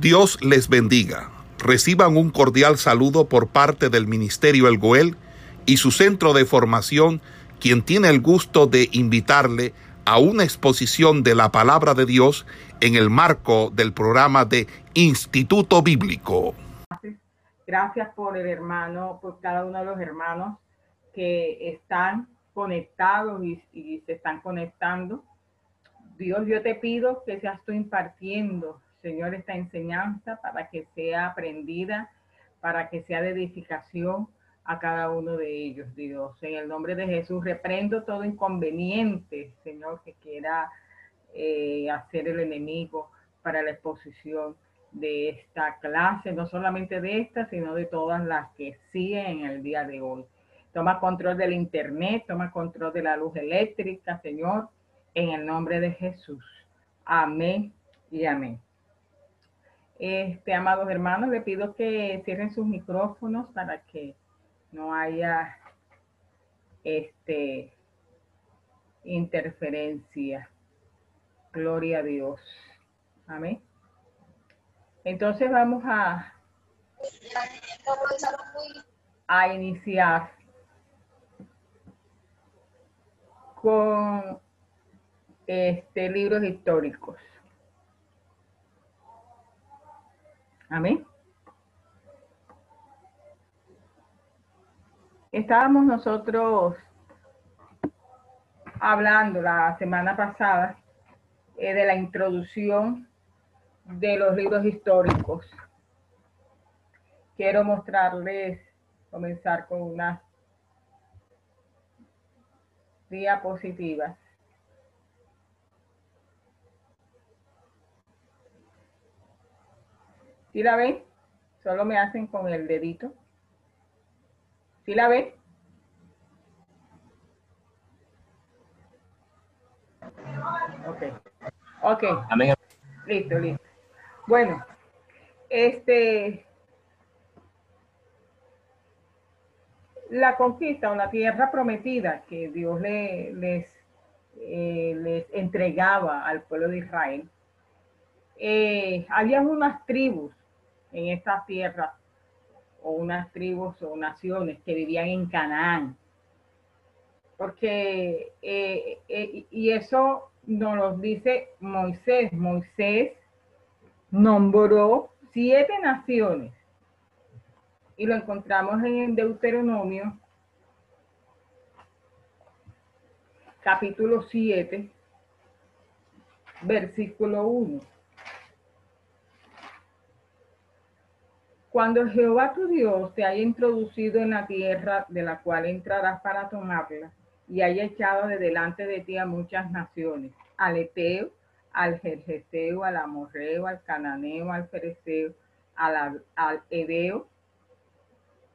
Dios les bendiga. Reciban un cordial saludo por parte del Ministerio El Goel y su centro de formación, quien tiene el gusto de invitarle a una exposición de la palabra de Dios en el marco del programa de Instituto Bíblico. Gracias por el hermano, por cada uno de los hermanos que están conectados y, y se están conectando. Dios, yo te pido que seas tú impartiendo Señor, esta enseñanza para que sea aprendida, para que sea de edificación a cada uno de ellos, Dios. En el nombre de Jesús, reprendo todo inconveniente, Señor, que quiera eh, hacer el enemigo para la exposición de esta clase, no solamente de esta, sino de todas las que siguen en el día de hoy. Toma control del Internet, toma control de la luz eléctrica, Señor, en el nombre de Jesús. Amén y amén. Este, amados hermanos, le pido que cierren sus micrófonos para que no haya este, interferencia. Gloria a Dios. Amén. Entonces vamos a, a iniciar con este libros históricos. Amén. Estábamos nosotros hablando la semana pasada eh, de la introducción de los libros históricos. Quiero mostrarles, comenzar con unas diapositivas. ¿Sí la ven? Solo me hacen con el dedito. ¿Sí la ven? Ok. Ok. Amén. Listo, listo. Bueno, este, la conquista o la tierra prometida que Dios le, les, eh, les entregaba al pueblo de Israel, eh, había unas tribus en estas tierras, o unas tribus o naciones que vivían en Canaán. Porque, eh, eh, y eso nos lo dice Moisés. Moisés nombró siete naciones. Y lo encontramos en Deuteronomio, capítulo 7, versículo 1. Cuando Jehová tu Dios te haya introducido en la tierra de la cual entrarás para tomarla, y haya echado de delante de ti a muchas naciones, al Eteo, al Jerjeseo, al Amorreo, al Cananeo, al Fereceo, al, al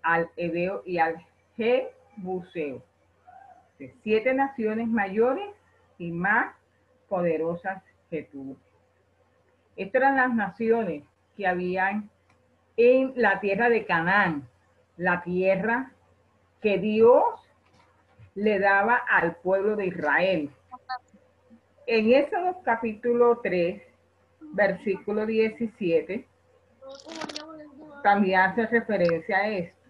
al Edeo y al Jebuseo. Siete naciones mayores y más poderosas que tú. Estas eran las naciones que habían en la tierra de Canaán, la tierra que Dios le daba al pueblo de Israel. En Éxodo capítulo 3, versículo 17, también hace referencia a esto.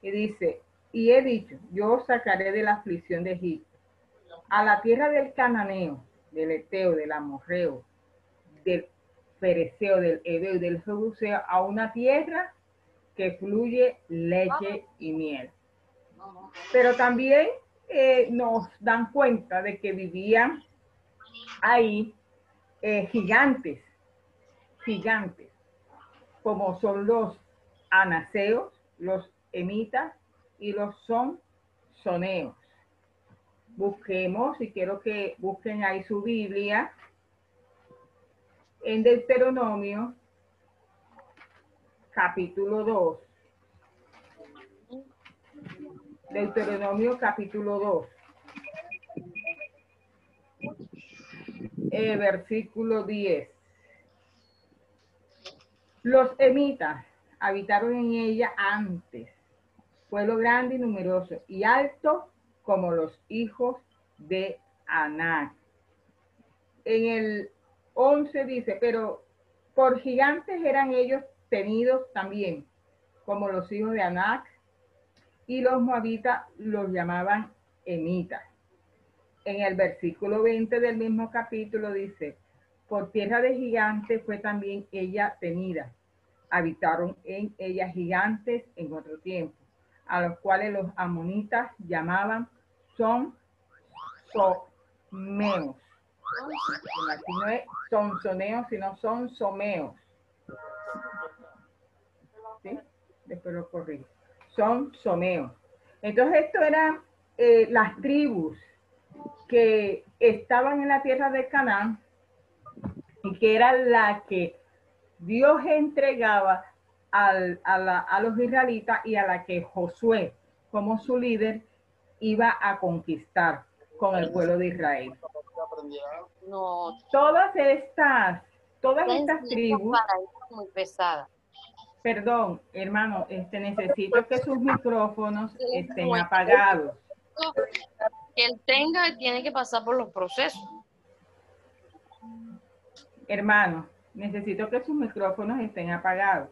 Y dice, y he dicho, yo os sacaré de la aflicción de Egipto, a la tierra del cananeo, del eteo, del amorreo, del pereceo del Ebeo y del Jebuseo a una tierra que fluye leche y miel. Pero también eh, nos dan cuenta de que vivían ahí eh, gigantes, gigantes, como son los anaseos, los emitas y los son soneos. Busquemos, y quiero que busquen ahí su Biblia, en Deuteronomio, capítulo 2. Deuteronomio capítulo 2. Eh, versículo 10. Los emitas habitaron en ella antes, pueblo grande y numeroso, y alto como los hijos de Aná. En el 11 dice, pero Por gigantes eran ellos tenidos también, como los hijos de Anac, y los moabitas los llamaban emitas. En el versículo 20 del mismo capítulo dice, por tierra de gigantes fue también ella tenida. Habitaron en ella gigantes en otro tiempo, a los cuales los amonitas llamaban son someos. Aquí no es son soneos, sino son someos. ¿Sí? Después lo corrijo. Son someos. Entonces, esto eran eh, las tribus que estaban en la tierra de Canaán y que era la que Dios entregaba a, los israelitas y a la que Josué, como su líder, iba a conquistar con el pueblo de Israel. Todas estas, todas estas tribus. Muy pesada. Perdón, hermano, este necesito que sus micrófonos estén apagados. Que él tenga, tiene que pasar por los procesos. Hermano, necesito que sus micrófonos estén apagados.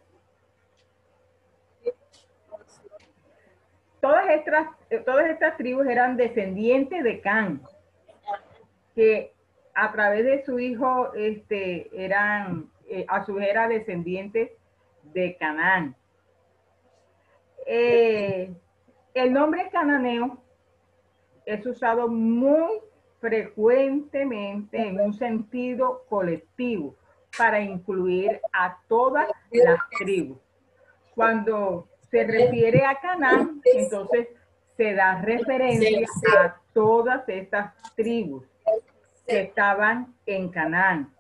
Todas estas, todas estas tribus eran descendientes de Can, que a través de su hijo este, eran, eh, a su vez era descendientes de Canaán. Eh, el nombre cananeo es usado muy frecuentemente en un sentido colectivo para incluir a todas las tribus. Cuando se refiere a Canaán, entonces se da referencia a todas estas tribus que estaban en Canaán.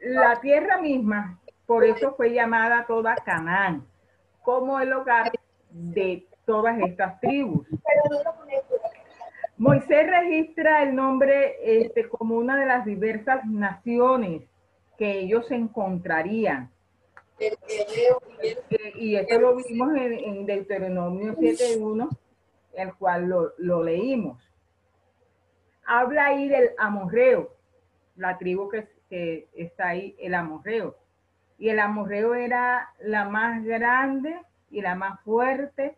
La tierra misma, por eso fue llamada toda Canaán, como el hogar de todas estas tribus. Moisés registra el nombre este, como una de las diversas naciones que ellos encontrarían. Y esto lo vimos en, Deuteronomio 7.1, el cual lo, leímos. Habla ahí del amorreo, la tribu que, está ahí, el amorreo. Y el amorreo era la más grande y la más fuerte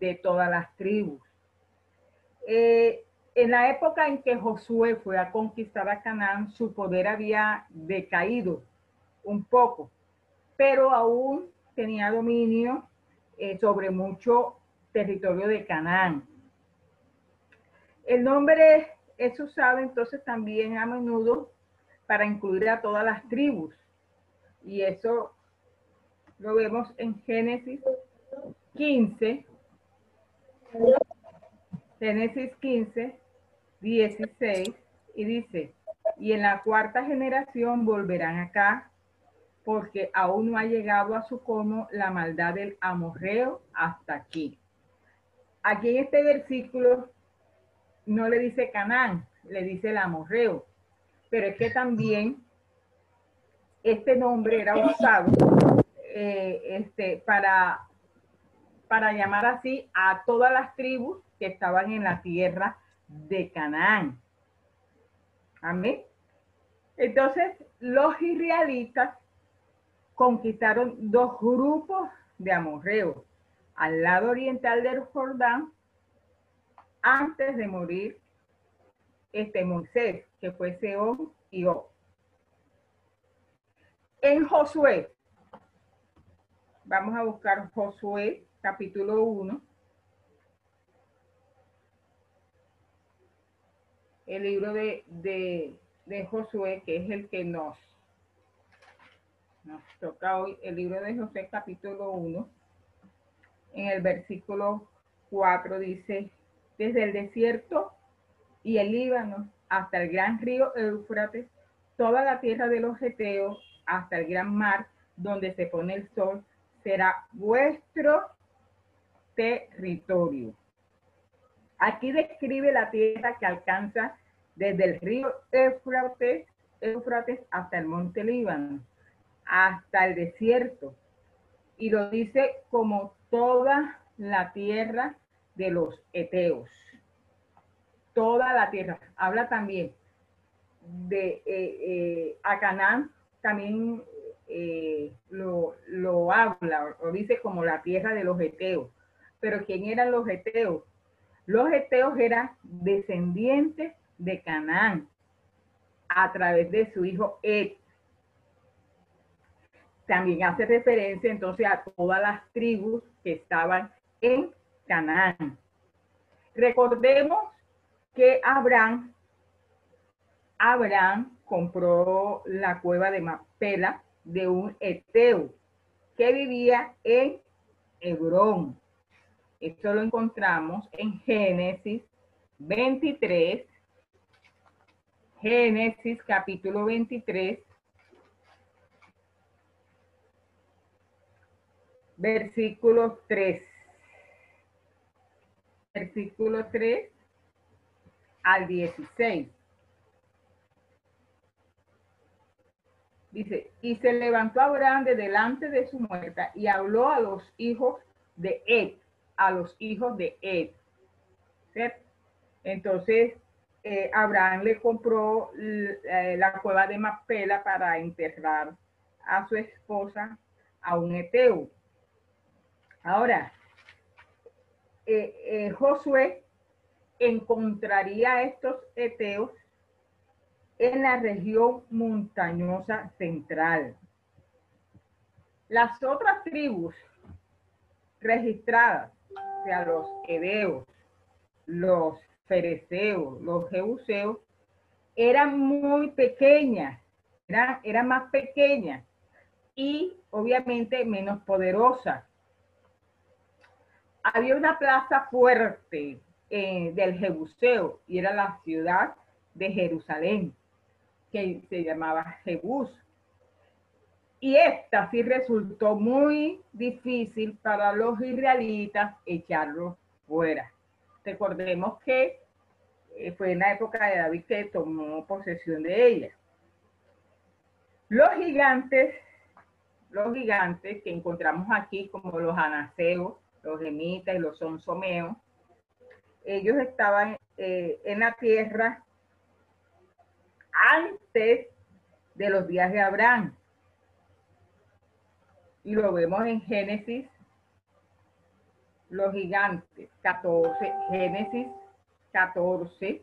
de todas las tribus. Eh, en la época en que Josué fue a conquistar a Canaán, su poder había decaído un poco, pero aún tenía dominio eh, sobre mucho territorio de Canaán. El nombre es usado entonces también a menudo para incluir a todas las tribus. Y eso lo vemos en Génesis 15, Génesis 15, 16, y dice, y en la cuarta generación volverán acá, porque aún no ha llegado a su como la maldad del amorreo hasta aquí. Aquí en este versículo no le dice Canaán, le dice el amorreo, pero es que también este nombre era usado eh, este, para, para llamar así a todas las tribus que estaban en la tierra de Canaán. Amén. Entonces, los israelitas conquistaron dos grupos de amorreos al lado oriental del Jordán antes de morir este Moisés, que fue Seón y O. En Josué, vamos a buscar Josué capítulo 1. el libro de, de, Josué, que es el que nos, nos toca hoy, el libro de Josué capítulo 1, en el versículo 4 dice, desde el desierto y el Líbano hasta el gran río Éufrates, toda la tierra de los Geteos hasta el gran mar donde se pone el sol, será vuestro territorio. Aquí describe la tierra que alcanza desde el río Éufrates, hasta el monte Líbano, hasta el desierto. Y lo dice como toda la tierra de los Eteos. Toda la tierra. Habla también de eh, eh, a Canaán también eh, lo, lo, habla o dice como la tierra de los eteos. Pero ¿quién eran los eteos? Los eteos eran descendientes de Canaán a través de su hijo Ed. También hace referencia entonces a todas las tribus que estaban en Canaán. Recordemos que Abraham, Abraham compró la cueva de Mapela de un eteo que vivía en Hebrón. Esto lo encontramos en Génesis 23, Génesis capítulo 23, versículo 3. Versículo 3 al 16. Dice, y se levantó Abraham de delante de su muerta y habló a los hijos de Ed, a los hijos de Ed. Entonces, eh, Abraham le compró eh, la cueva de Mapela para enterrar a su esposa, a un eteo. Ahora, eh, Josué encontraría a estos eteos en la región montañosa central. Las otras tribus registradas, o sea, los hebeos, los fereceos, los jebuseos, eran muy pequeñas, eran, más pequeñas y obviamente menos poderosas. Había una plaza fuerte eh, del Jebuseo y era la ciudad de Jerusalén, que se llamaba Jebus. Y esta sí resultó muy difícil para los israelitas echarlo fuera. Recordemos que eh, fue en la época de David que tomó posesión de ella. Los gigantes, los gigantes que encontramos aquí, como los anaseos, los gemitas y los sonsomeos, ellos estaban eh, en la tierra antes de los días de Abraham. Y lo vemos en Génesis los gigantes, 14, Génesis 14.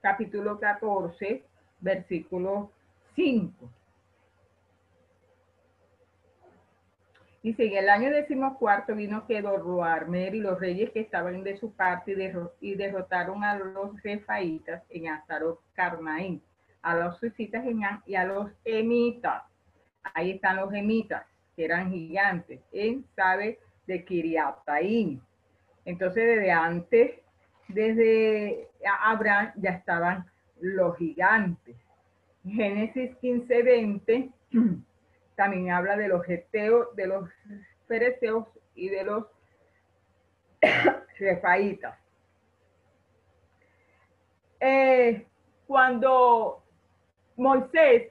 Capítulo 14, versículo 5. Dice, en el año decimocuarto vino Kedorroarmer y los reyes que estaban de su parte y, derrotaron a los refaitas en Astarot Carnaín, a los suicitas y a los emitas ahí están los gemitas, que eran gigantes, en Sabe de Kiriataín. Entonces, desde antes, desde Abraham, ya estaban los gigantes. Génesis 15, 20 también habla de los geteos, de los fereceos y de los refaitas. Eh, cuando Moisés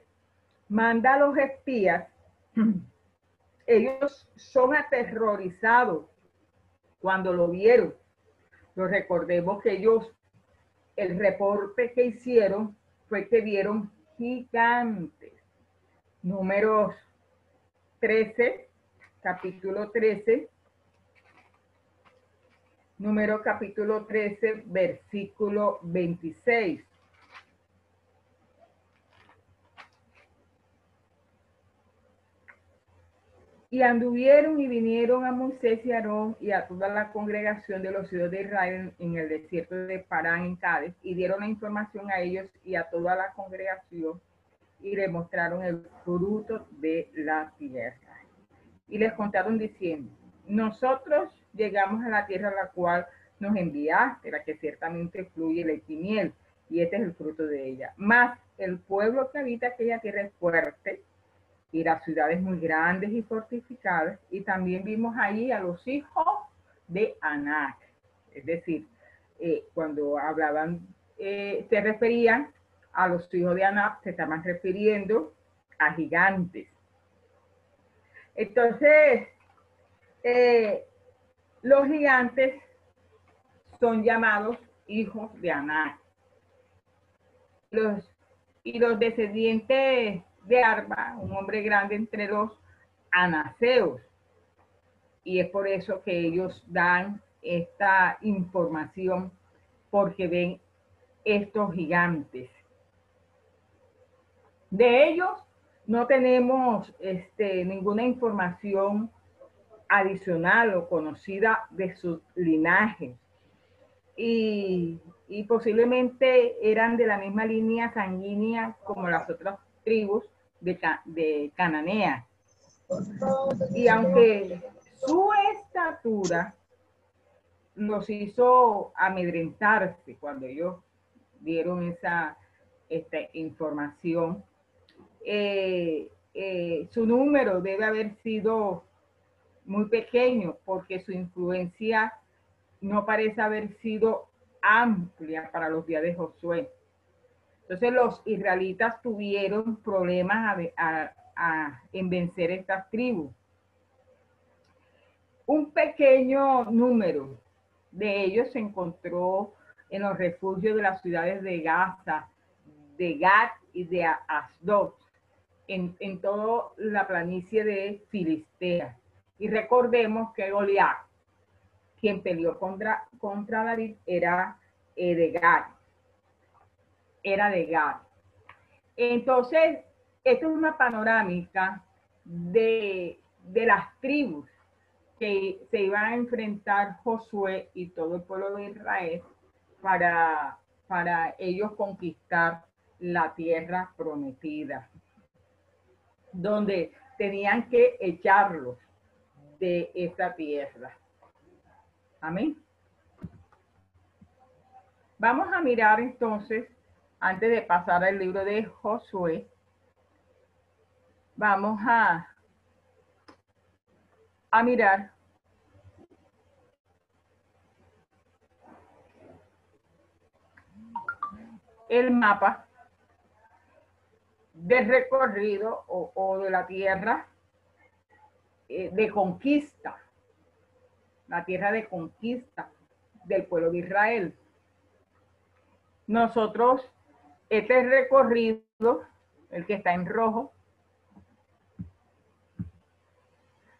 manda a los espías, ellos son aterrorizados cuando lo vieron. Lo recordemos que ellos, el reporte que hicieron fue que vieron gigantes. Números 13, capítulo 13. Número capítulo 13, versículo 26. Y anduvieron y vinieron a Moisés y Aarón y a toda la congregación de los hijos de Israel en el desierto de Parán en Cádiz y dieron la información a ellos y a toda la congregación y le mostraron el fruto de la tierra. Y les contaron diciendo, nosotros llegamos a la tierra a la cual nos enviaste, la que ciertamente fluye leche y y este es el fruto de ella. Más el pueblo que habita aquella tierra es fuerte y las ciudades muy grandes y fortificadas. Y también vimos ahí a los hijos de Anac. Es decir, eh, cuando hablaban, eh, se referían a los hijos de Anac, se estaban refiriendo a gigantes. Entonces, eh, los gigantes son llamados hijos de Anac. los, y los descendientes de Arba, un hombre grande entre los anaseos. Y es por eso que ellos dan esta información, porque ven estos gigantes. De ellos no tenemos este, ninguna información adicional o conocida de su linaje. Y, posiblemente eran de la misma línea sanguínea como las otras tribus de, Cananea. Y aunque su estatura los hizo amedrentarse cuando ellos dieron esa información, eh, eh, su número debe haber sido muy pequeño porque su influencia no parece haber sido amplia para los días de Josué. Entonces los israelitas tuvieron problemas en vencer estas tribus. Un pequeño número de ellos se encontró en los refugios de las ciudades de Gaza, de Gad y de Asdod, en, en toda la planicie de Filistea. Y recordemos que Goliat, quien peleó contra, contra David, era eh, de. Era de. Entonces, esto es una panorámica de, de las tribus que se iban a enfrentar Josué y todo el pueblo de Israel para, para ellos conquistar la tierra prometida, donde tenían que echarlos de esa tierra. Amén. Vamos a mirar entonces, antes de pasar al libro de Josué, vamos a, a mirar el mapa de recorrido o, de la tierra eh, de conquista, la tierra de conquista del pueblo de Israel. Nosotros, este recorrido, el que está en rojo,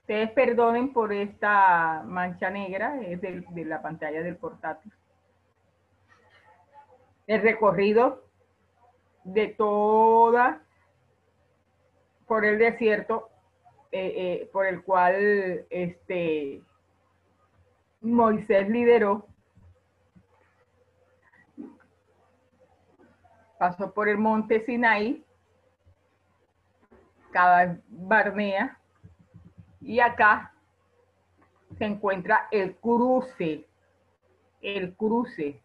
ustedes perdonen por esta mancha negra, es de, de la pantalla del portátil. El recorrido de toda por el desierto eh, eh, por el cual este, Moisés lideró. Pasó por el monte Sinaí, cada Barnea, y acá se encuentra el cruce, el cruce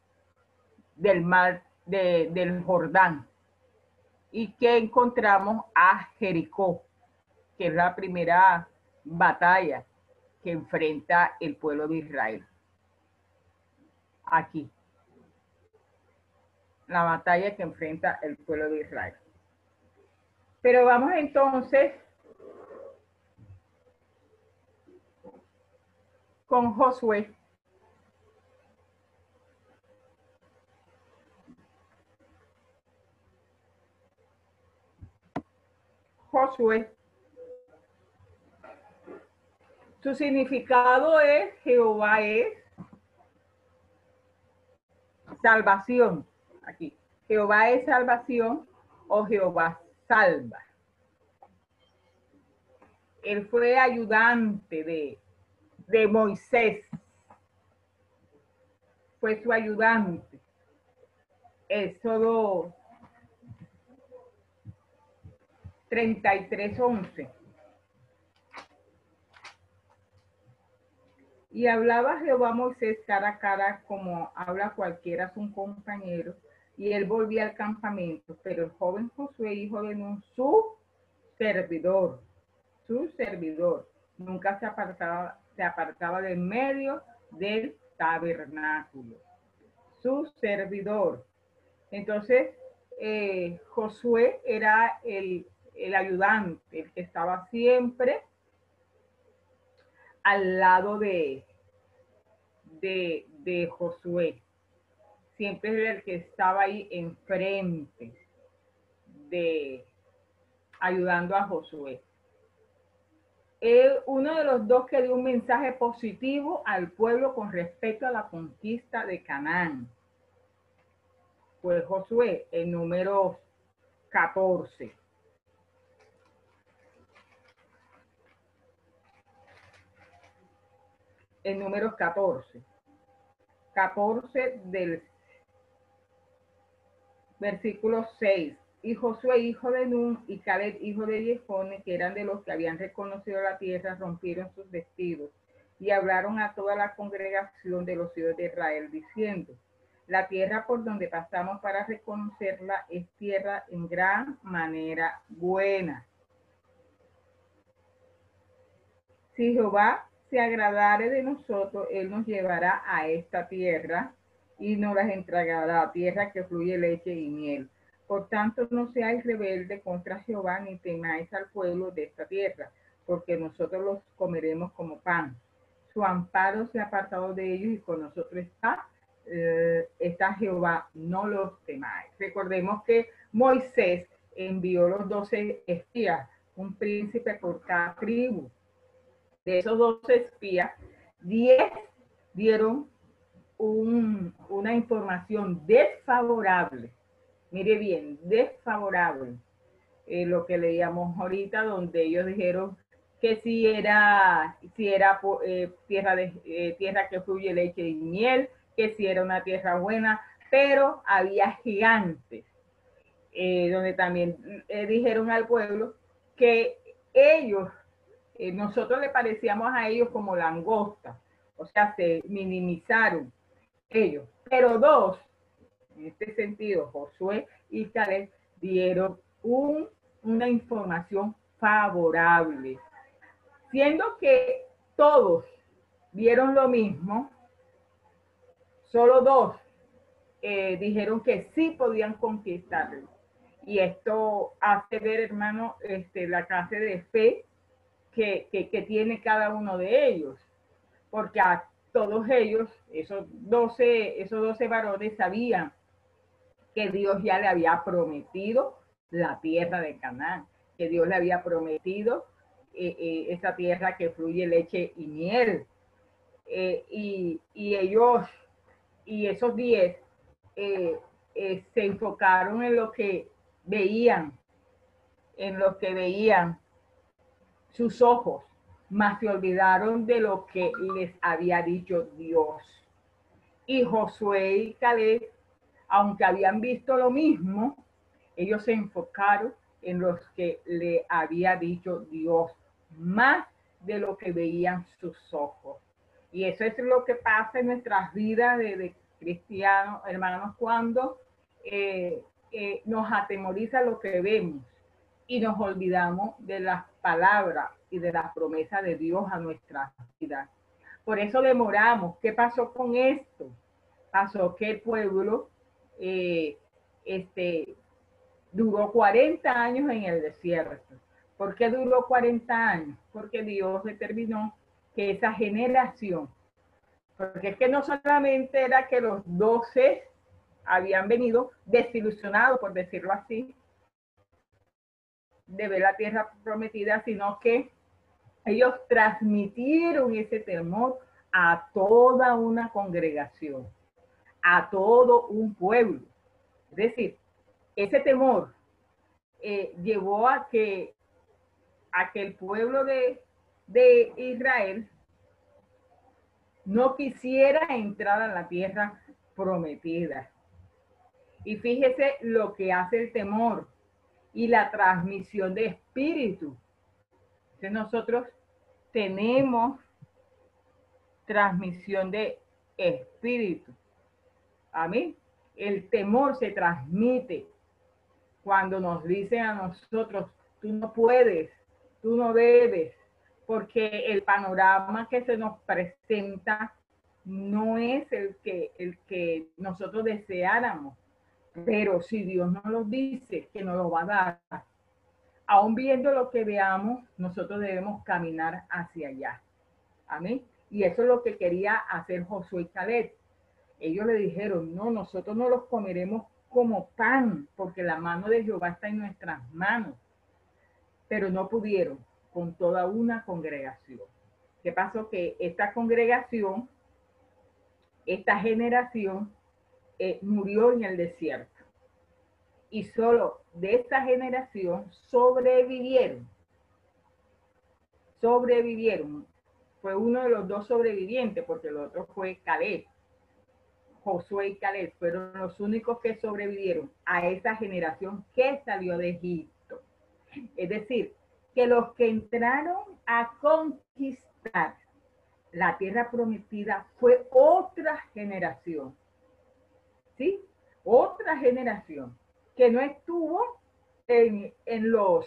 del mar del Jordán y que encontramos a Jericó, que es la primera batalla que enfrenta el pueblo de Israel. Aquí. La batalla que enfrenta el pueblo de Israel. Pero vamos entonces con Josué Josué. Su significado es Jehová es salvación. Aquí. Jehová es salvación o Jehová salva. Él fue ayudante de, de Moisés. Fue su ayudante. Éxodo 33.11. Y hablaba Jehová Moisés cara a cara como habla cualquiera su compañero, y él volvía al campamento, pero el joven Josué, hijo de Nun, su servidor, su servidor, nunca se apartaba, se apartaba del medio del tabernáculo. Su servidor. Entonces, eh, Josué era el el ayudante, el que estaba siempre al lado de, Josué. Siempre era el que estaba ahí enfrente. de ayudando a Josué. uno de los dos que dio un mensaje positivo al pueblo con respecto a la conquista de Canaán. Fue Josué, el número 14. El número 14. 14 del versículo 6. Y Josué, hijo de Nun, y Caleb, hijo de Jefone, que eran de los que habían reconocido la tierra, rompieron sus vestidos y hablaron a toda la congregación de los hijos de Israel, diciendo, la tierra por donde pasamos para reconocerla es tierra en gran manera buena. Si Jehová se agradare de nosotros, Él nos llevará a esta tierra y nos las entregará, tierra que fluye leche y miel. Por tanto, no seáis rebelde contra Jehová, ni temáis al pueblo de esta tierra, porque nosotros los comeremos como pan. Su amparo se ha apartado de ellos y con nosotros está, eh, está Jehová, no los temáis. Recordemos que Moisés envió los doce espías, un príncipe por cada tribu. De esos doce espías, diez dieron una información desfavorable, mire bien, desfavorable, eh, lo que leíamos ahorita, donde ellos dijeron que si era, si era eh, tierra, de, eh, tierra que fluye leche y miel, que si era una tierra buena, pero había gigantes, donde también dijeron al pueblo que ellos, nosotros le parecíamos a ellos como langosta, o sea, se minimizaron ellos. Pero dos, en este sentido, Josué y Caleb dieron una información favorable. Siendo que todos vieron lo mismo, solo dos eh, dijeron que sí podían conquistarlo. Y esto hace ver, hermano, este, la clase de fe que, tiene cada uno de ellos. Porque a todos ellos, esos 12, esos 12 varones, sabían que Dios ya le había prometido la tierra de Canaán, que Dios le había prometido eh, eh, esa tierra que fluye leche y miel. Eh, y, y, ellos, y esos 10 se enfocaron en lo que veían, en lo que veían sus ojos, mas se olvidaron de lo que les había dicho Dios. Y Josué y Caleb, aunque habían visto lo mismo, ellos se enfocaron en los que le había dicho Dios, más de lo que veían sus ojos. Y eso es lo que pasa en nuestras vidas de, cristianos, hermanos, cuando eh, eh, nos atemoriza lo que vemos y nos olvidamos de las palabras y de las promesas de Dios a nuestra vida. Por eso demoramos. ¿Qué pasó con esto? Pasó que el pueblo eh, este, duró 40 años en el desierto. ¿Por qué duró 40 años? Porque Dios determinó que esa generación, porque es que no solamente era que los 12 habían venido desilusionados, por decirlo así, de ver la tierra prometida, sino que ellos transmitieron ese temor a toda una congregación, a todo un pueblo. Es decir, ese temor eh, llevó a que, a que el pueblo de, de Israel no quisiera entrar a la tierra prometida. Y fíjese lo que hace el temor y la transmisión de espíritu nosotros tenemos transmisión de espíritu. A mí, el temor se transmite cuando nos dicen a nosotros, tú no puedes, tú no debes, porque el panorama que se nos presenta no es el que, el que nosotros deseáramos. Pero si Dios nos lo dice, que nos lo va a dar, aún viendo lo que veamos, nosotros debemos caminar hacia allá. Amén. Y eso es lo que quería hacer Josué y Caleb. Ellos le dijeron, no, nosotros no los comeremos como pan, porque la mano de Jehová está en nuestras manos. Pero no pudieron con toda una congregación. ¿Qué pasó? Que esta congregación, esta generación, eh, murió en el desierto. Y solo de esta generación sobrevivieron. Sobrevivieron. Fue uno de los dos sobrevivientes, porque el otro fue Caleb. Josué y Caleb fueron los únicos que sobrevivieron a esa generación que salió de Egipto. Es decir, que los que entraron a conquistar la tierra prometida fue otra generación. ¿Sí? Otra generación que no estuvo en, los,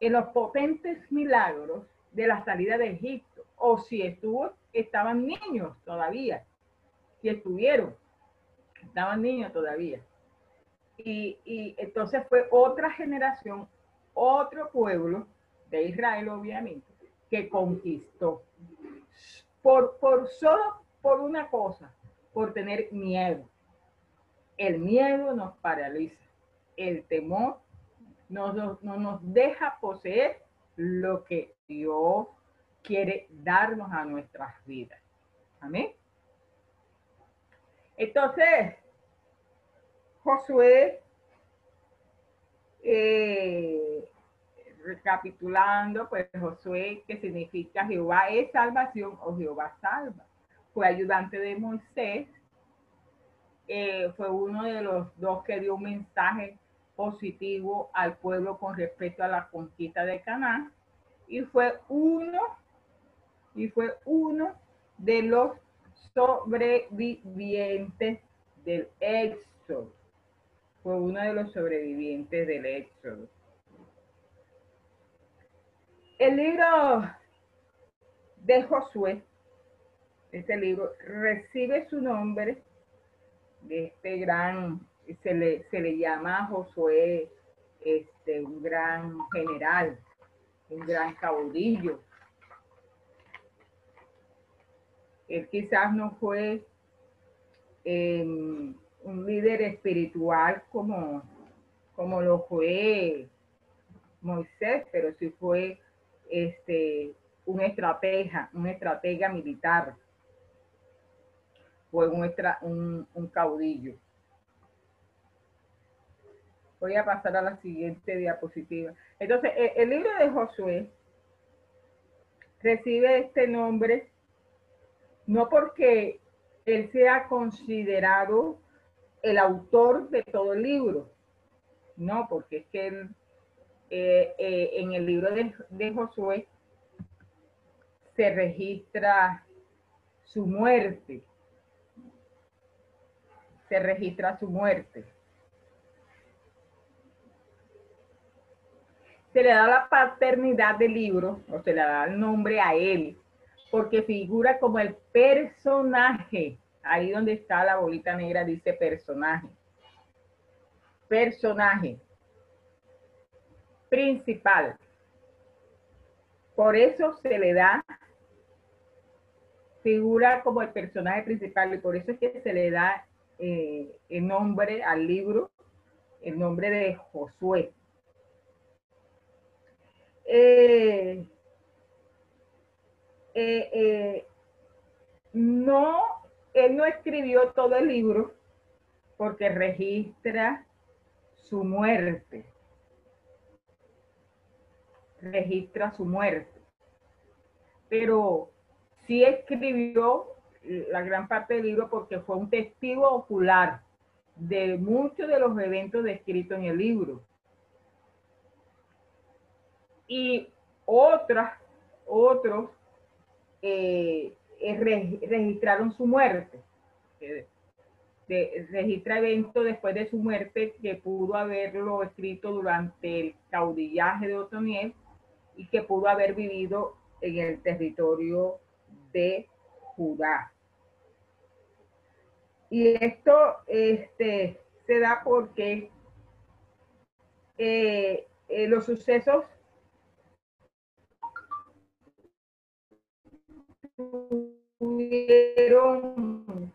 en los potentes milagros de la salida de Egipto. O si estuvo, estaban niños todavía. Si estuvieron, estaban niños todavía. Y, y entonces fue otra generación, otro pueblo de Israel, obviamente, que conquistó. Por, por solo por una cosa, por tener miedo. El miedo nos paraliza. El temor no nos deja poseer lo que Dios quiere darnos a nuestras vidas. Amén. Entonces, Josué eh, recapitulando, pues Josué, que significa Jehová es salvación o Jehová salva. Fue ayudante de Moisés, eh, fue uno de los dos que dio un mensaje positivo al pueblo con respecto a la conquista de Canaán y fue uno y fue uno de los sobrevivientes del éxodo. Fue uno de los sobrevivientes del éxodo. El libro de Josué, este libro, recibe su nombre de este gran, se le, se le llama Josué este, un gran general, un gran caudillo. Él quizás no fue em, un líder espiritual como, como lo fue Moisés, pero sí fue este, un estratega, un estratega militar, fue un, un, caudillo. Voy a pasar a la siguiente diapositiva. Entonces, el, el libro de Josué recibe este nombre no porque él sea considerado el autor de todo el libro, no, porque es que eh, eh, en el libro de, Josué se registra su muerte. Se registra su muerte. Se le da la paternidad del libro, o se le da el nombre a él, porque figura como el personaje. Ahí donde está la bolita negra dice personaje. Personaje principal. Por eso se le da figura como el personaje principal y por eso es que se le da eh, el nombre al libro, el nombre de Josué. Eh, eh, no, él no escribió todo el libro porque registra su muerte registra su muerte. Pero sí escribió la gran parte del libro porque fue un testigo ocular de muchos de los eventos descritos en el libro. Y otras, otros eh, registraron su muerte. registra eventos después de su muerte que pudo haberlo escrito durante el caudillaje de Otoniel y que pudo haber vivido en el territorio de Judá. Y esto este, se da porque eh, eh, los sucesos tuvieron,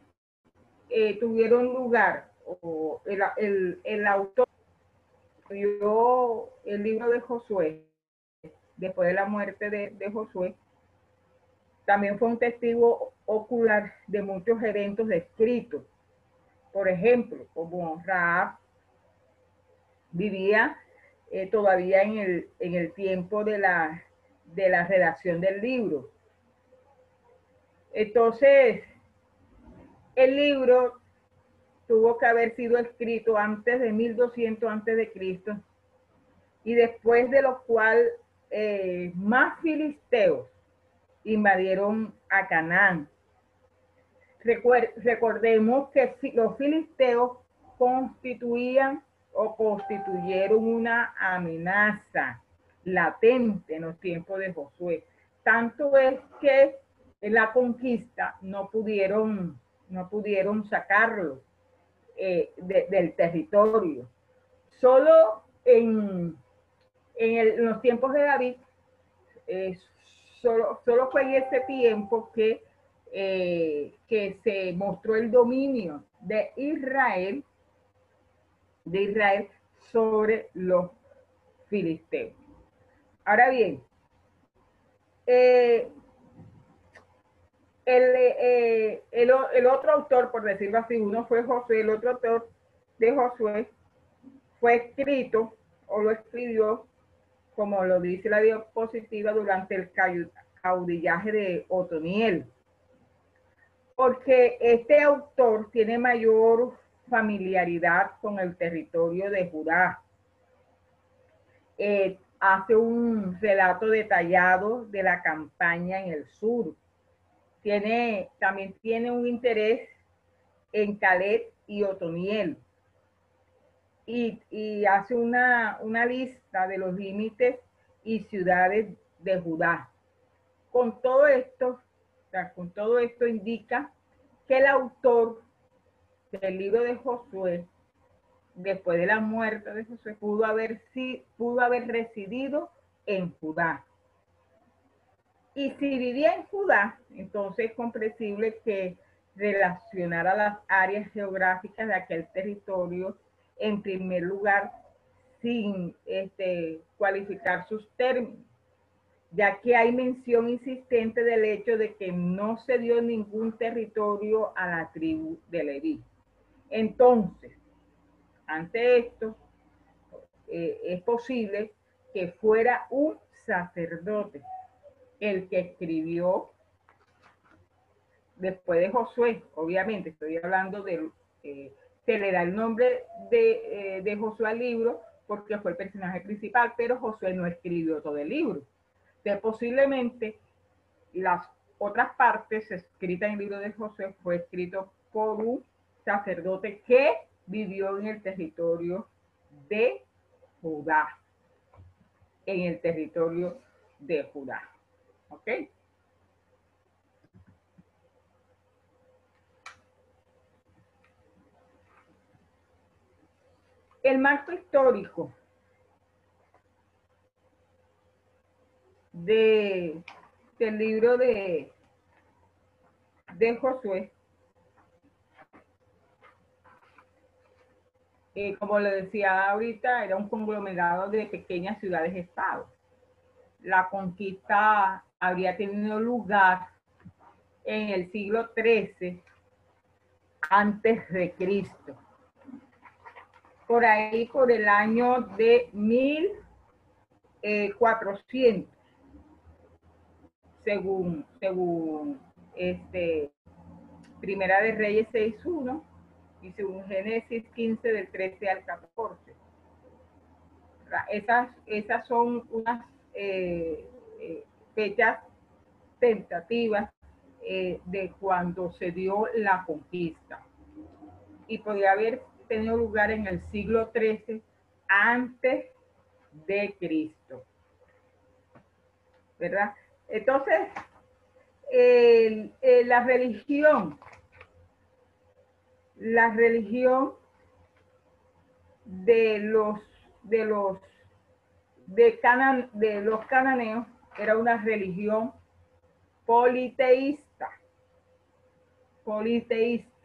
eh, tuvieron lugar o el, el, autor el libro de Josué, después de la muerte de, de Josué, también fue un testigo ocular de muchos eventos descritos. Por ejemplo, como Raab vivía eh, todavía en el, en el tiempo de la, de la redacción del libro. Entonces, el libro tuvo que haber sido escrito antes de 1200 antes de Cristo y después de lo cual eh, más filisteos invadieron a Canaán. recordemos que los filisteos constituían o constituyeron una amenaza latente en los tiempos de Josué. Tanto es que en la conquista no pudieron, no pudieron sacarlo eh, del territorio. Solo en, en, los tiempos de David, eh, solo, solo, fue en ese tiempo que, eh, que se mostró el dominio de Israel, de Israel sobre los filisteos. Ahora bien, eh, eh, el, el, otro autor, por decirlo así, uno fue Josué, el otro autor de Josué fue escrito o lo escribió, como lo dice la diapositiva, durante el caudillaje de Otoniel. Porque este autor tiene mayor familiaridad con el territorio de Judá. Eh, hace un relato detallado de la campaña en el sur tiene, también tiene un interés en Calet y Otoniel. Y, hace una, una lista de los límites y ciudades de Judá. Con todo esto, con todo esto indica que el autor del libro de Josué, después de la muerte de Josué, pudo haber, sí, pudo haber residido en Judá. Y si vivía en Judá, entonces es comprensible que relacionara las áreas geográficas de aquel territorio en primer lugar sin este, cualificar sus términos, ya que hay mención insistente del hecho de que no se dio ningún territorio a la tribu de Leví. Entonces, ante esto, eh, es posible que fuera un sacerdote el que escribió después de Josué, obviamente, estoy hablando de, eh, se le da el nombre de, eh, de, Josué al libro porque fue el personaje principal, pero Josué no escribió todo el libro. De posiblemente las otras partes escritas en el libro de Josué fue escrito por un sacerdote que vivió en el territorio de Judá, en el territorio de Judá. ¿Ok? El marco histórico de, del libro de, de Josué, eh, como le decía ahorita, era un conglomerado de pequeñas ciudades-estados. La conquista habría tenido lugar en el siglo XIII antes de Cristo. Por ahí, por el año de 1400, según, según este, Primera de Reyes 6.1 y según Génesis 15 del 13 al 14. Esas, esas son unas eh, eh, fechas tentativas eh, de cuando se dio la conquista. Y podría haber tenido lugar en el siglo XIII antes de Cristo. ¿Verdad? Entonces, la religión, la religión de los de los de, de los cananeos era una religión politeísta. Politeísta.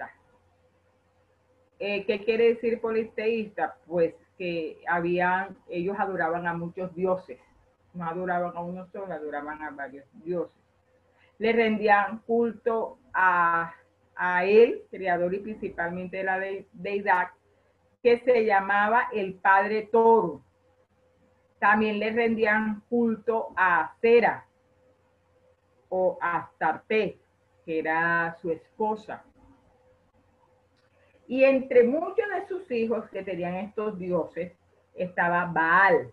Eh, ¿Qué quiere decir politeísta? Pues que habían, ellos adoraban a muchos dioses, no adoraban a uno solo, adoraban a varios dioses. Le rendían culto a, a él, creador y principalmente de la deidad, que se llamaba el Padre Toro. También le rendían culto a Cera o a Astarte, que era su esposa. Y entre muchos de sus hijos que tenían estos dioses estaba Baal,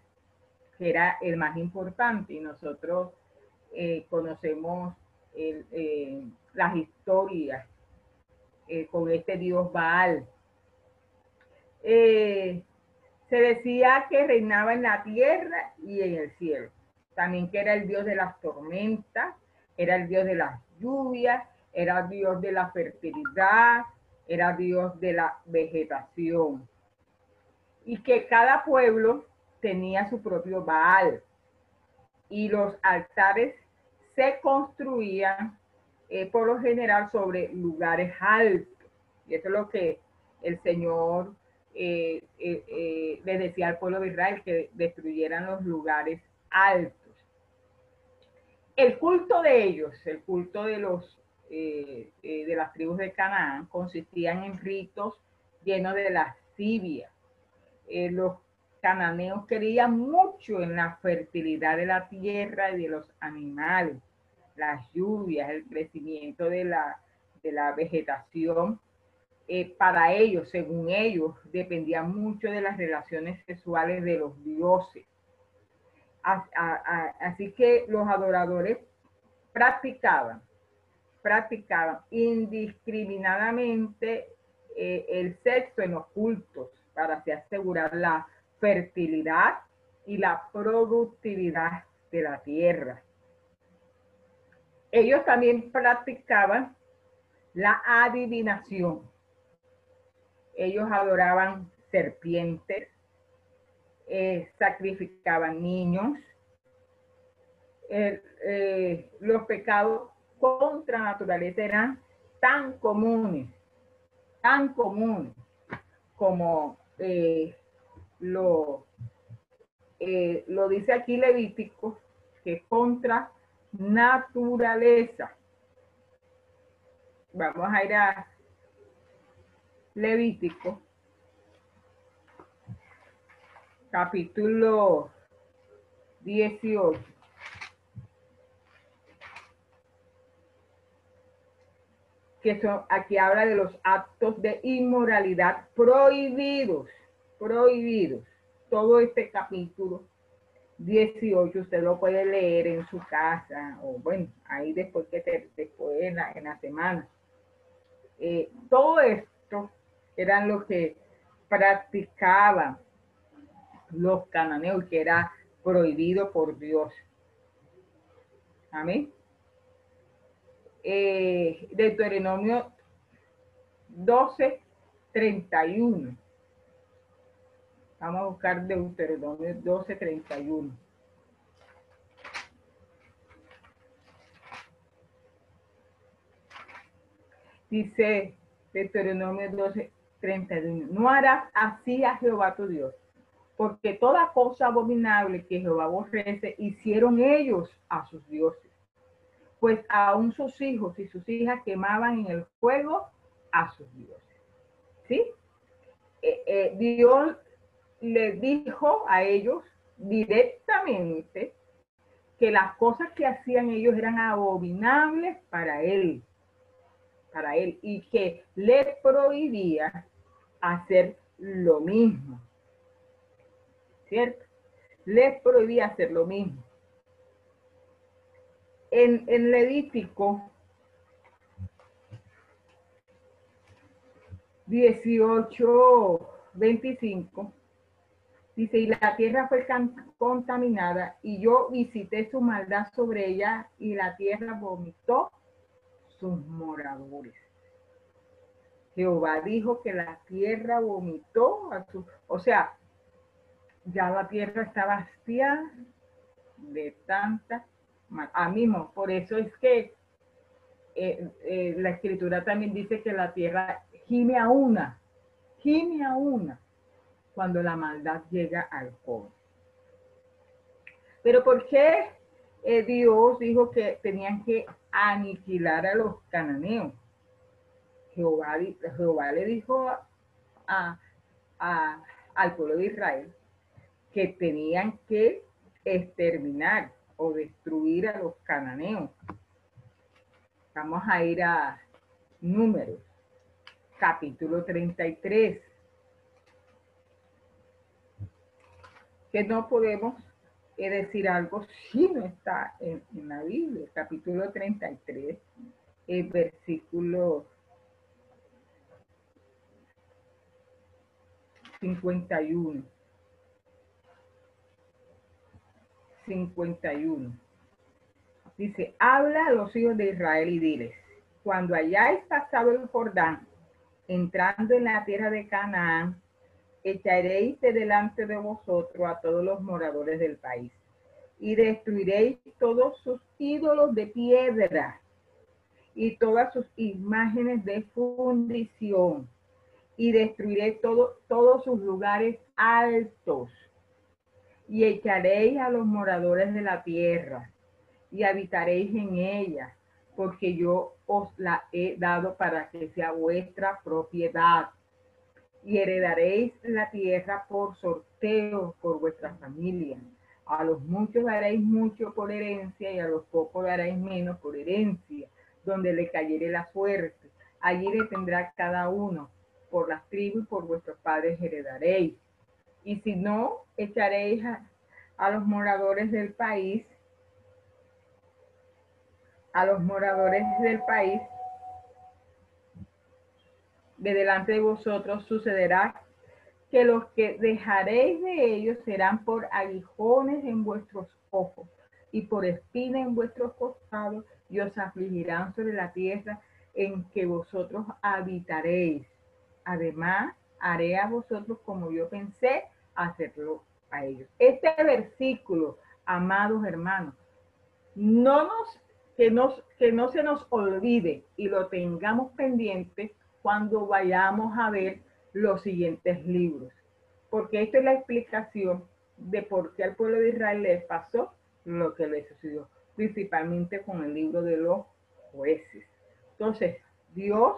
que era el más importante. Y nosotros eh, conocemos eh, las historias eh, con este dios Baal. se decía que reinaba en la tierra y en el cielo. También que era el dios de las tormentas, era el dios de las lluvias, era dios de la fertilidad, era Dios de la vegetación. Y que cada pueblo tenía su propio Baal. Y los altares se construían eh, por lo general sobre lugares altos. Y eso es lo que el Señor eh, eh, le decía al pueblo de Israel, que destruyeran los lugares altos. El culto de ellos, el culto de los eh, eh, de las tribus de Canaán consistían en ritos llenos de lascivia. Eh, los cananeos creían mucho en la fertilidad de la tierra y de los animales, las lluvias, el crecimiento de la, de la vegetación. para ellos, según ellos, dependía mucho de las relaciones sexuales de los dioses. así que los adoradores practicaban practicaban indiscriminadamente eh, el sexo en los cultos para así asegurar la fertilidad y la productividad de la tierra. Ellos también practicaban la adivinación. Ellos adoraban serpientes, eh, sacrificaban niños. Eh, los pecados contra naturaleza eran tan comunes, tan comunes como eh, lo, eh, lo dice aquí Levítico, que contra naturaleza. Vamos a ir a Levítico, capítulo 18. Que aquí habla de los actos de inmoralidad prohibidos, prohibidos. Todo este capítulo 18 usted lo puede leer en su casa o bueno, ahí después que te, después en la, en la semana. Eh, todo esto eran lo que practicaban los cananeos, que era prohibido por Dios. Amén eh, Deuteronomio 12, 31. Vamos a buscar Deuteronomio 12, 31. Dice Deuteronomio 12, 31. No harás así a Jehová tu Dios, porque toda cosa abominable que Jehová aborrece hicieron ellos a sus dioses pues aún sus hijos y sus hijas quemaban en el fuego a sus dioses. ¿Sí? Eh, eh, Dios le dijo a ellos directamente que las cosas que hacían ellos eran abominables para él, para él, y que le prohibía hacer lo mismo. ¿Cierto? Les prohibía hacer lo mismo en, en Levítico 18, 25, dice, y la tierra fue contaminada y yo visité su maldad sobre ella y la tierra vomitó sus moradores. Jehová dijo que la tierra vomitó a su, o sea, ya la tierra estaba hastiada de tanta a mismo. Por eso es que eh, eh, la escritura también dice que la tierra gime a una gime a una cuando la maldad llega al joven. Pero ¿por qué eh, Dios dijo que tenían que aniquilar a los cananeos? Jehová, Jehová le dijo a, al pueblo de Israel que tenían que exterminar o destruir a los cananeos. Vamos a ir a Números, capítulo 33. Que no podemos decir algo si no está en, la Biblia. Capítulo 33, el versículo 51. 51. Dice, habla a los hijos de Israel y diles, cuando hayáis pasado el Jordán, entrando en la tierra de Canaán, echaréis de delante de vosotros a todos los moradores del país y destruiréis todos sus ídolos de piedra y todas sus imágenes de fundición y destruiré todos sus lugares altos y echaréis a los moradores de la tierra y habitaréis en ella, porque yo os la he dado para que sea vuestra propiedad. Y heredaréis la tierra por sorteo por vuestra familia. A los muchos daréis mucho por herencia y a los pocos daréis menos por herencia, donde le cayere la suerte. Allí le tendrá cada uno por las tribus, por vuestros padres heredaréis. Y si no, echaréis a, los moradores del país, a los moradores del país, de delante de vosotros sucederá que los que dejaréis de ellos serán por aguijones en vuestros ojos y por espina en vuestros costados y os afligirán sobre la tierra en que vosotros habitaréis. Además, haré a vosotros como yo pensé hacerlo a ellos. Este versículo, amados hermanos, no nos, que, nos, que no se nos olvide y lo tengamos pendiente cuando vayamos a ver los siguientes libros. Porque esta es la explicación de por qué al pueblo de Israel le pasó lo que le sucedió, principalmente con el libro de los jueces. Entonces, Dios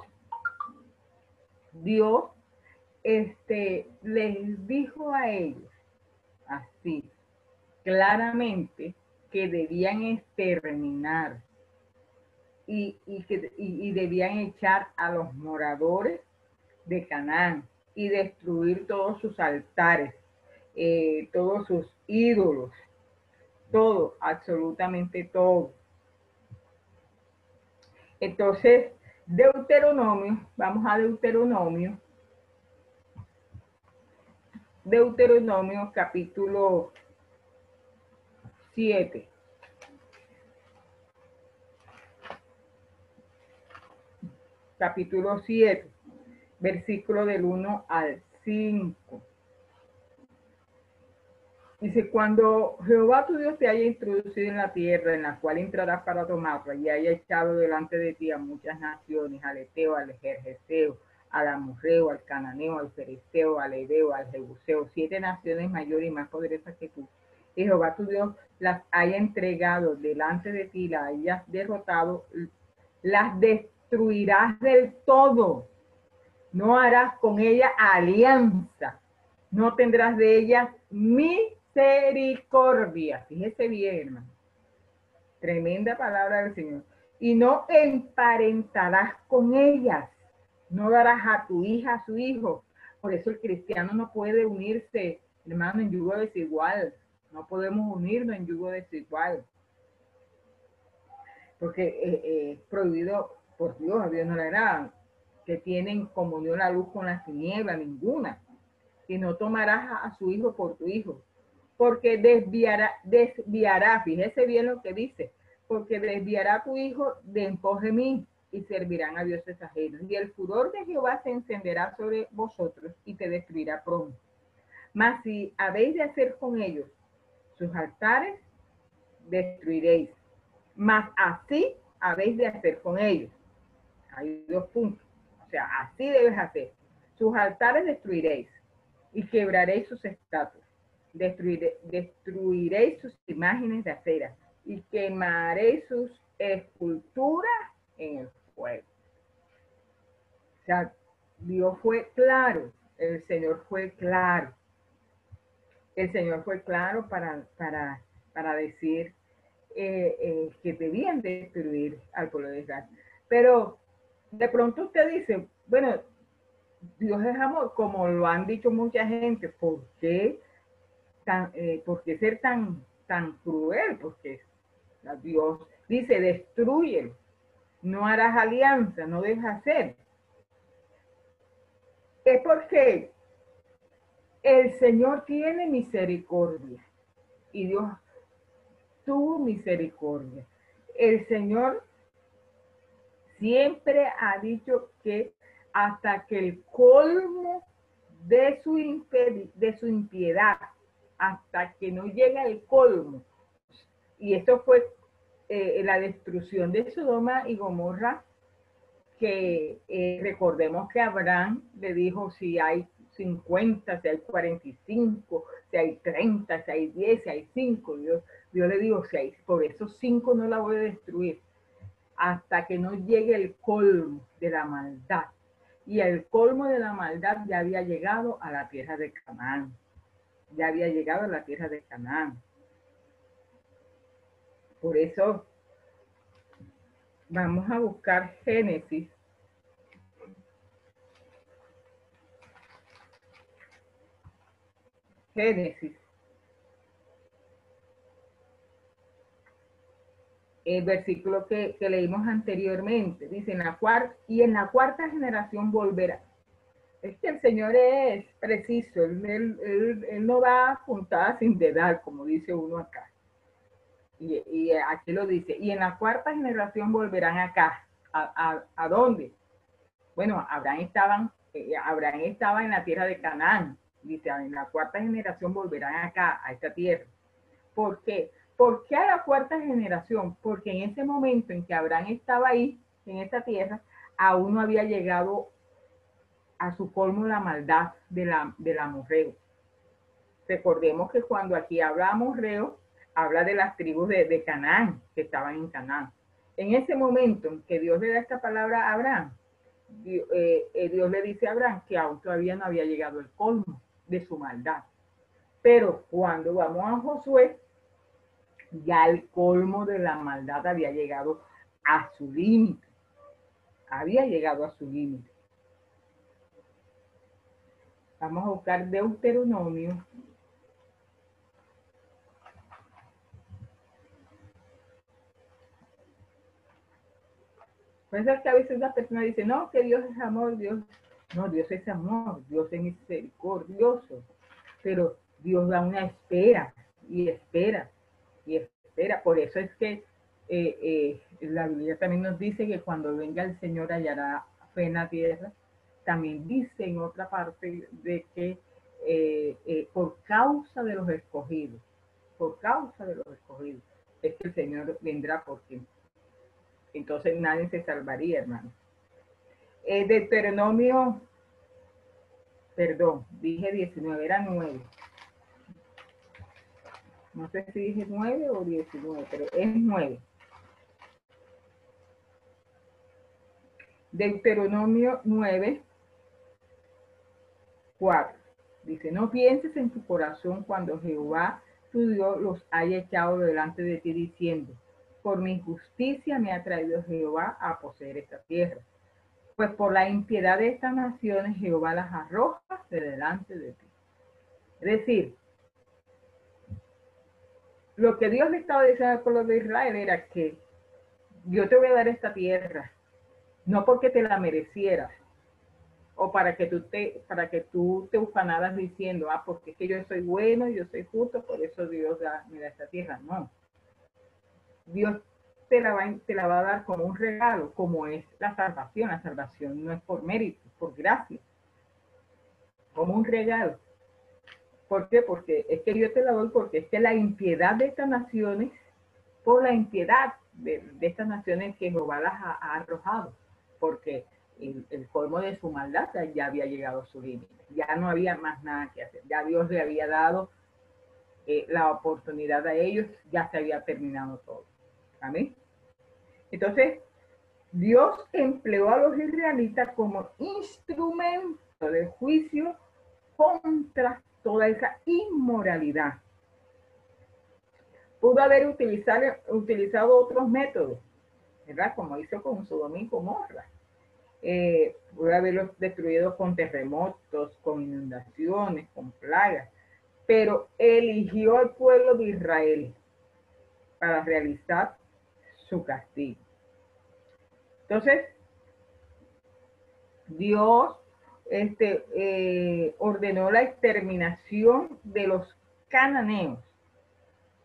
Dios este, les dijo a ellos así, claramente, que debían exterminar y, que, debían echar a los moradores de Canaán y destruir todos sus altares, eh, todos sus ídolos, todo, absolutamente todo. Entonces, Deuteronomio, vamos a Deuteronomio. Deuteronomio capítulo 7. Capítulo 7, versículo del 1 al 5. Dice, cuando Jehová tu Dios te haya introducido en la tierra en la cual entrarás para tomarla y haya echado delante de ti a muchas naciones, al Eteo, al Ejergeseo, al Amorreo, al Cananeo, al Feresteo, al Edeo, al Jebuseo, siete naciones mayores y más poderosas que tú. Y Jehová tu Dios las haya entregado delante de ti, las hayas derrotado, las destruirás del todo. No harás con ella alianza, no tendrás de ellas mi misericordia. Fíjese bien, hermano. Tremenda palabra del Señor. Y no emparentarás con ellas. No darás a tu hija, a su hijo. Por eso el cristiano no puede unirse, hermano, en yugo desigual. No podemos unirnos en yugo desigual. Porque eh, eh, es prohibido por Dios, a Dios no le agrada. Que tienen comunión la luz con la tiniebla, ninguna. Y no tomarás a su hijo por tu hijo porque desviará, desviará, fíjese bien lo que dice, porque desviará a tu hijo de en de mí y servirán a dioses ajenos. Y el furor de Jehová se encenderá sobre vosotros y te destruirá pronto. Mas si habéis de hacer con ellos sus altares, destruiréis. Mas así habéis de hacer con ellos. Hay dos puntos. O sea, así debes hacer. sus altares destruiréis y quebraréis sus estatuas. destruiréis sus imágenes de acera y quemaréis sus esculturas en el O sea, Dios fue claro, el Señor fue claro. El Señor fue claro para, para, para decir eh, eh, que debían destruir al pueblo de Israel. Pero de pronto usted dice, bueno, Dios es amor, como lo han dicho mucha gente, ¿por qué, tan, eh, ¿por qué ser tan, tan cruel? Porque Dios dice, destruye, no harás alianza, no dejas hacer. Es porque el Señor tiene misericordia y Dios tuvo misericordia. El Señor siempre ha dicho que hasta que el colmo de su, de su impiedad, hasta que no llega el colmo, y esto fue eh, la destrucción de Sodoma y Gomorra, que eh, recordemos que Abraham le dijo si hay 50, si hay 45, si hay 30, si hay 10, si hay 5. Dios, Dios le dijo, si hay, por esos 5 no la voy a destruir hasta que no llegue el colmo de la maldad. Y el colmo de la maldad ya había llegado a la tierra de Canaán. Ya había llegado a la tierra de Canaán. Por eso vamos a buscar Génesis. Génesis el versículo que, leímos anteriormente. Dice, en la cuarta, y en la cuarta generación volverá. Es que el Señor es preciso, él, no va juntada sin dedal, como dice uno acá. Y, aquí lo dice, y en la cuarta generación volverán acá. ¿A, a, dónde? Bueno, Abraham, estaban, eh, Abraham estaba en la tierra de Canaán. Dice, en la cuarta generación volverán acá, a esta tierra. ¿Por qué? ¿Por qué a la cuarta generación? Porque en ese momento en que Abraham estaba ahí, en esta tierra, aún no había llegado a su colmo la maldad de la, del amorreo. Recordemos que cuando aquí habla amorreo, habla de las tribus de, Canaán, que estaban en Canaán. En ese momento en que Dios le da esta palabra a Abraham, Dios, eh, eh, Dios le dice a Abraham que aún todavía no había llegado el colmo de su maldad. Pero cuando vamos a Josué, ya el colmo de la maldad había llegado a su límite. Había llegado a su límite. Vamos a buscar Deuteronomio. Ser que a veces la persona dice, no, que Dios es amor, Dios, no, Dios es amor, Dios es misericordioso, pero Dios da una espera y espera y espera. Por eso es que eh, eh, la Biblia también nos dice que cuando venga el Señor hallará fe en la tierra. También dice en otra parte de que eh, por causa de los escogidos, por causa de los escogidos, es que el Señor vendrá por ti. Entonces nadie se salvaría, hermano. Deuteronomio, perdón, dije 19, era 9. No sé si dije 9 o 19, pero es 9. Deuteronomio 9, 4. Dice, no pienses en tu corazón cuando Jehová tu Dios los haya echado delante de ti diciendo, por mi injusticia me ha traído Jehová a poseer esta tierra. Pues por la impiedad de estas naciones Jehová las arroja de delante de ti. Es decir, lo que Dios le estaba diciendo al pueblo de Israel era que yo te voy a dar esta tierra, no porque te la merecieras, o para que tú te, para que tú te ufanaras diciendo, ah, porque es que yo soy bueno, yo soy justo, por eso Dios me da esta tierra. No. Dios te la, va, te la va a dar como un regalo, como es la salvación. La salvación no es por mérito, por gracia. Como un regalo. ¿Por qué? Porque es que yo te la doy porque es que la impiedad de estas naciones, por la impiedad de, estas naciones que Jehová las ha, arrojado, porque el, el colmo de su maldad ya había llegado a su límite. Ya no había más nada que hacer. Ya Dios le había dado eh, la oportunidad a ellos, ya se había terminado todo. Amén. Entonces, Dios empleó a los israelitas como instrumento de juicio contra toda esa inmoralidad. Pudo haber utilizado, utilizado otros métodos, ¿verdad? Como hizo con su y Gomorra. Eh, pudo haberlos destruido con terremotos, con inundaciones, con plagas, pero eligió al pueblo de Israel para realizar su castigo. Entonces, Dios este, eh, ordenó la exterminación de los cananeos.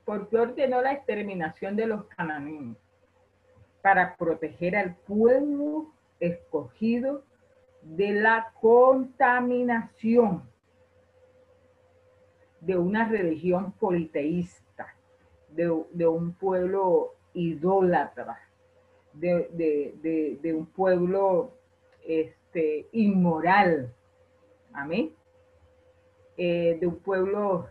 ¿Por qué ordenó la exterminación de los cananeos? Para proteger al pueblo escogido de la contaminación de una religión politeísta, de, un pueblo idólatra, de, un pueblo este, inmoral, amén, eh, de un pueblo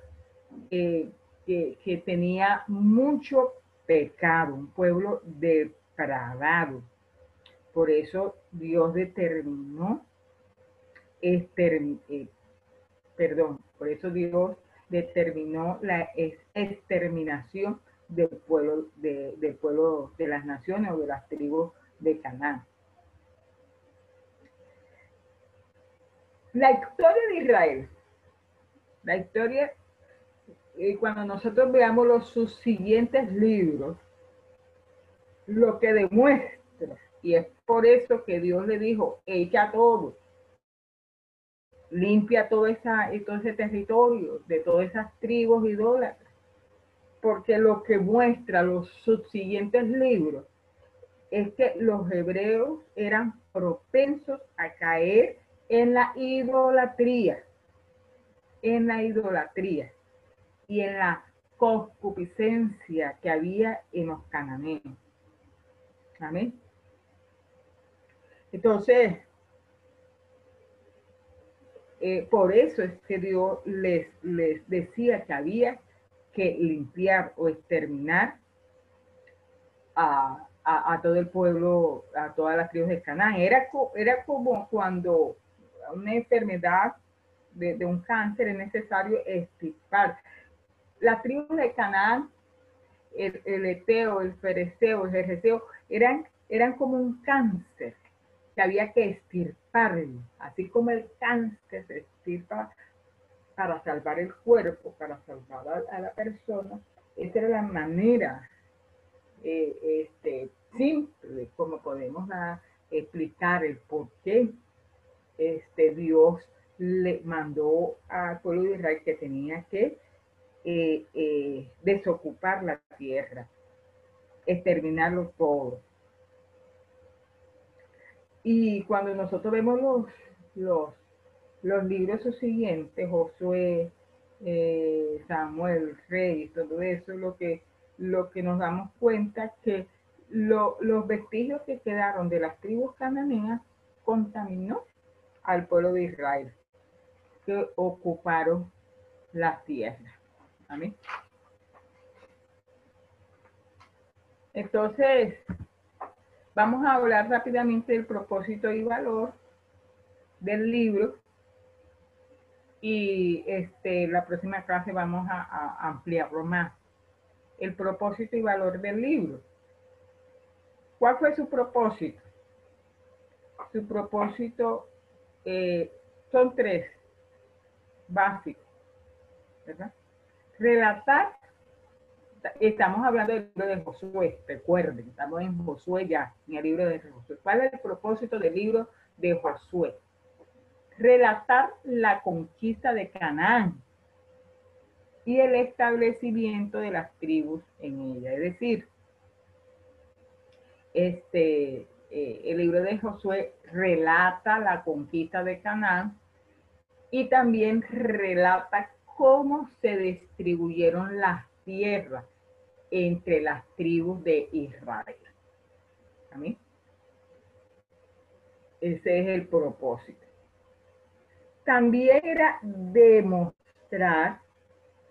eh, que, que, tenía mucho pecado, un pueblo depravado. Por eso Dios determinó, eh, perdón, por eso Dios determinó la exterminación del pueblo, de, del pueblo de las naciones o de las tribus de Canaán. La historia de Israel, la historia, eh, cuando nosotros veamos los sus siguientes libros, lo que demuestra, y es por eso que Dios le dijo, echa todo, limpia todo, esa, todo ese territorio de todas esas tribus idólatras. Porque lo que muestra los subsiguientes libros es que los hebreos eran propensos a caer en la idolatría, en la idolatría y en la concupiscencia que había en los cananeos. Amén. Entonces, eh, por eso es que Dios les, les decía que había que limpiar o exterminar a, todo el pueblo, a todas las tribus de Canaán. Era, era como cuando una enfermedad de, un cáncer es necesario extirpar. Las tribus de Canaán, el, el eteo, el fereceo, el jerjeseo, eran, eran como un cáncer que había que estirparlo, así como el cáncer se estirpa para salvar el cuerpo, para salvar a, la persona. Esa era la manera eh, este, simple como podemos explicar el por qué este, Dios le mandó al pueblo de Israel que tenía que eh, eh, desocupar la tierra, exterminarlo todo. Y cuando nosotros vemos los, los, los libros siguientes, Josué, eh, Samuel, Rey, todo eso, lo que, lo que nos damos cuenta que los vestigios que quedaron de las tribus cananeas contaminó al pueblo de Israel, que ocuparon las tierras. Amén. Entonces, Vamos a hablar rápidamente del propósito y valor del libro y este, la próxima clase vamos a, ampliarlo más. El propósito y valor del libro. ¿Cuál fue su propósito? Su propósito eh, son tres básicos, ¿verdad? Relatar estamos hablando del libro de Josué, recuerden, estamos en Josué ya, en el libro de Josué. ¿Cuál es el propósito del libro de Josué? Relatar la conquista de Canaán y el establecimiento de las tribus en ella. Es decir, este, eh, el libro de Josué relata la conquista de Canaán y también relata cómo se distribuyeron las tierras entre las tribus de Israel. Ese es el propósito. También era demostrar,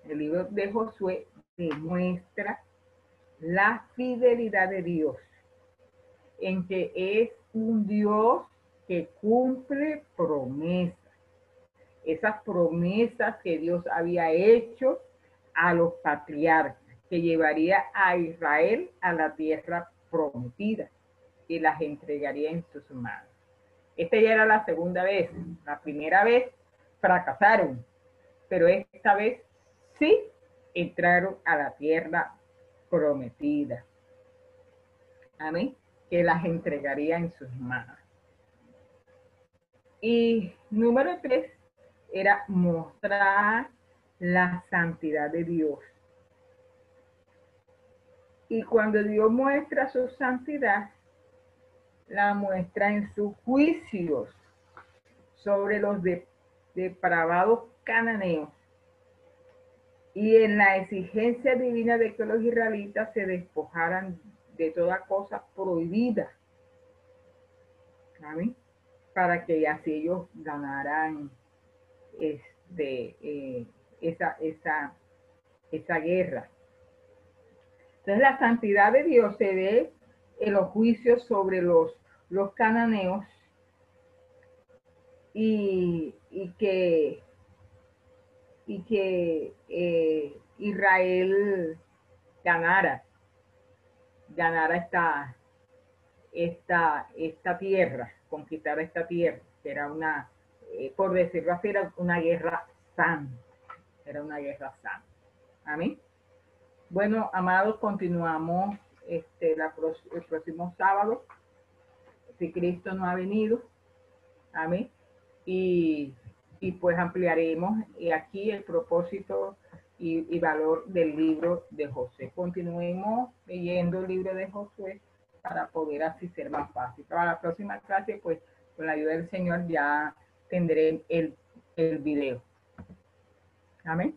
el libro de Josué demuestra la fidelidad de Dios, en que es un Dios que cumple promesas. Esas promesas que Dios había hecho a los patriarcas, que llevaría a Israel a la tierra prometida y las entregaría en sus manos. Esta ya era la segunda vez. La primera vez fracasaron, pero esta vez sí entraron a la tierra prometida. Amén. Que las entregaría en sus manos. Y número tres era mostrar la santidad de Dios. Y cuando Dios muestra su santidad, la muestra en sus juicios sobre los depravados cananeos y en la exigencia divina de que los israelitas se despojaran de toda cosa prohibida. Para que así ellos ganaran este, eh, esa, esa, esa guerra. Entonces la santidad de Dios se ve en los juicios sobre los, los cananeos y, que, y que eh, Israel ganara, ganara esta, esta, esta tierra, conquistara esta tierra, que era una, eh, por decirlo así, era una guerra santa, era una guerra santa. Amén. Bueno, amados, continuamos este, el próximo sábado, si Cristo no ha venido. Amén. Y, pues ampliaremos aquí el propósito y, valor del libro de José. Continuemos leyendo el libro de José para poder así ser más fácil. Para la próxima clase, pues con la ayuda del Señor ya tendré el, el video. Amén.